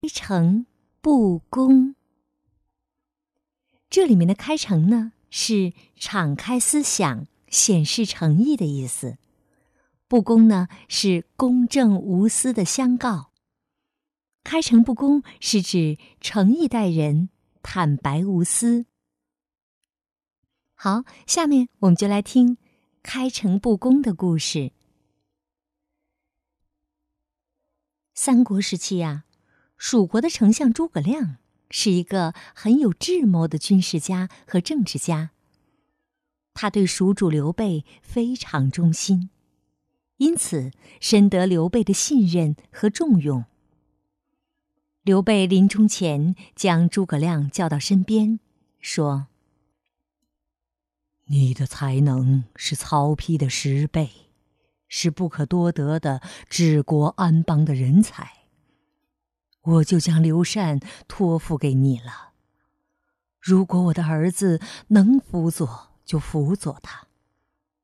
开诚布公，这里面的“开诚”呢，是敞开思想、显示诚意的意思；“不公”呢，是公正无私的相告。开诚布公是指诚意待人，坦白无私。好，下面我们就来听开诚布公的故事。三国时期呀。蜀国的丞相诸葛亮是一个很有智谋的军事家和政治家。他对蜀主刘备非常忠心，因此深得刘备的信任和重用。刘备临终前将诸葛亮叫到身边，说：“你的才能是曹丕的十倍，是不可多得的治国安邦的人才。”我就将刘禅托付给你了。如果我的儿子能辅佐，就辅佐他；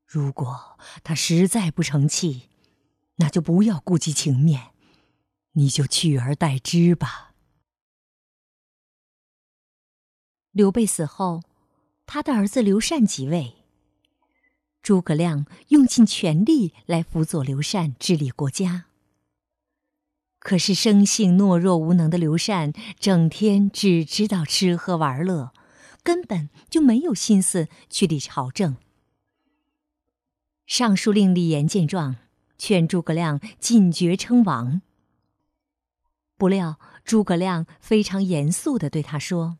如果他实在不成器，那就不要顾及情面，你就取而代之吧。刘备死后，他的儿子刘禅即位。诸葛亮用尽全力来辅佐刘禅治理国家。可是生性懦弱无能的刘禅，整天只知道吃喝玩乐，根本就没有心思去理朝政。尚书令李严见状，劝诸葛亮进爵称王。不料诸葛亮非常严肃地对他说：“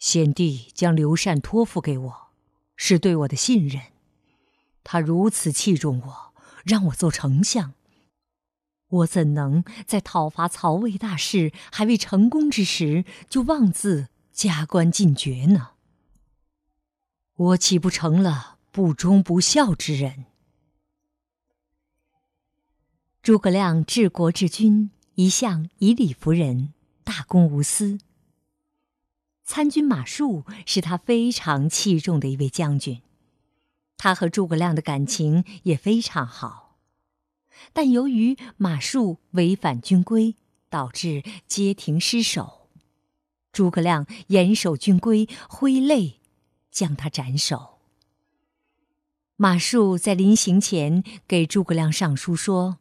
先帝将刘禅托付给我，是对我的信任。他如此器重我，让我做丞相。”我怎能在讨伐曹魏大事还未成功之时，就妄自加官进爵呢？我岂不成了不忠不孝之人？诸葛亮治国治军一向以理服人，大公无私。参军马谡是他非常器重的一位将军，他和诸葛亮的感情也非常好。但由于马谡违反军规，导致街亭失守，诸葛亮严守军规，挥泪将他斩首。马谡在临行前给诸葛亮上书说：“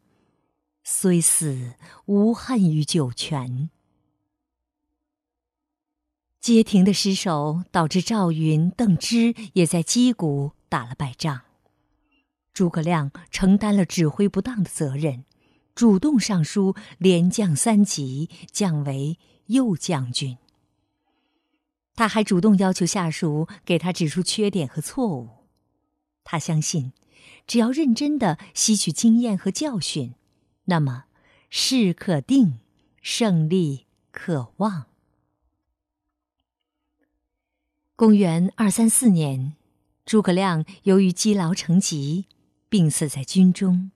虽死无恨于九泉。”街亭的失守导致赵云、邓芝也在击鼓打了败仗。诸葛亮承担了指挥不当的责任，主动上书连降三级，降为右将军。他还主动要求下属给他指出缺点和错误。他相信，只要认真的吸取经验和教训，那么事可定，胜利可望。公元二三四年，诸葛亮由于积劳成疾。病死在军中。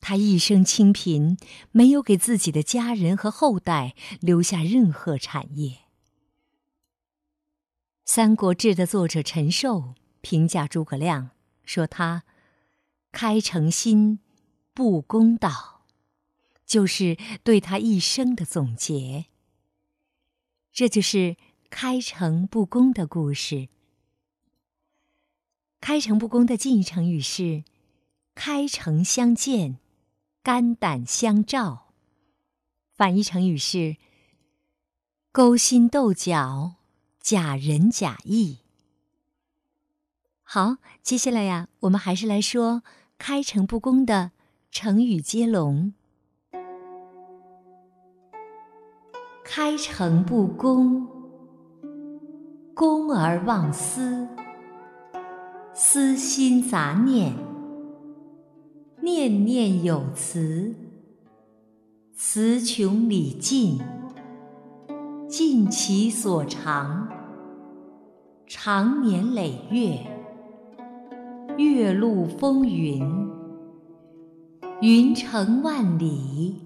他一生清贫，没有给自己的家人和后代留下任何产业。《三国志》的作者陈寿评价诸葛亮说：“他开诚心，不公道，就是对他一生的总结。”这就是开诚布公的故事。开诚布公的近义成语是“开诚相见，肝胆相照”。反义成语是“勾心斗角，假仁假义”。好，接下来呀，我们还是来说“开诚布公”的成语接龙。“开诚布公，公而忘私。”私心杂念，念念有词，词穷理尽，尽其所长，长年累月，月露风云，云成万里，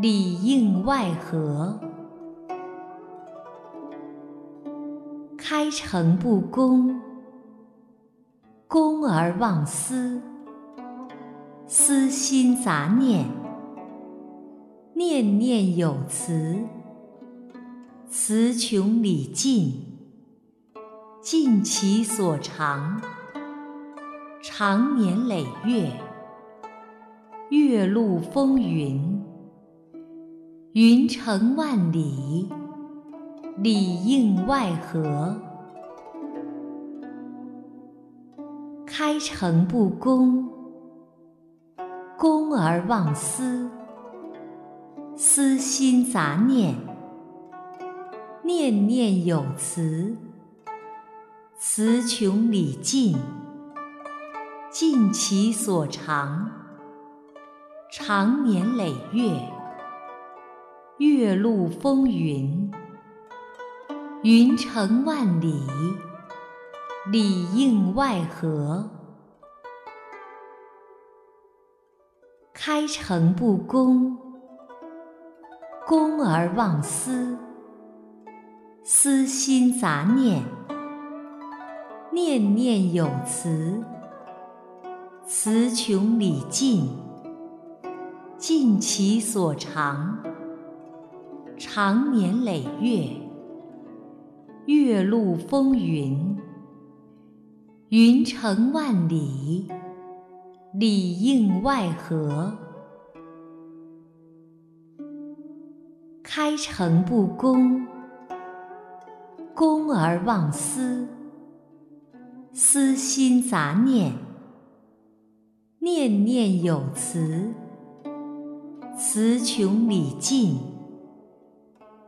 里应外合，开诚布公。公而忘私，私心杂念，念念有词，词穷理尽，尽其所长，长年累月，月露风云，云程万里，里应外合。开诚布公，公而忘私，私心杂念，念念有词，词穷理尽，尽其所长，长年累月，月露风云，云程万里。里应外合，开诚布公，公而忘私，私心杂念，念念有词，词穷理尽，尽其所长，长年累月，月露风云。云程万里，里应外合。开诚布公，公而忘私，私心杂念，念念有词，词穷理尽，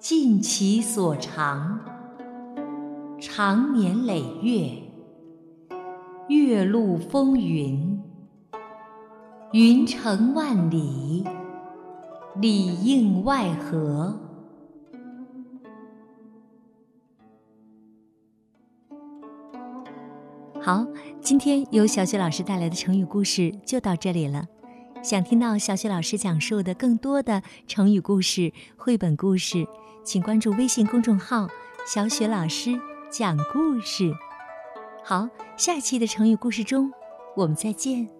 尽其所长，长年累月。月露风云，云程万里，里应外合。好，今天由小雪老师带来的成语故事就到这里了。想听到小雪老师讲述的更多的成语故事、绘本故事，请关注微信公众号“小雪老师讲故事”。好，下期的成语故事中，我们再见。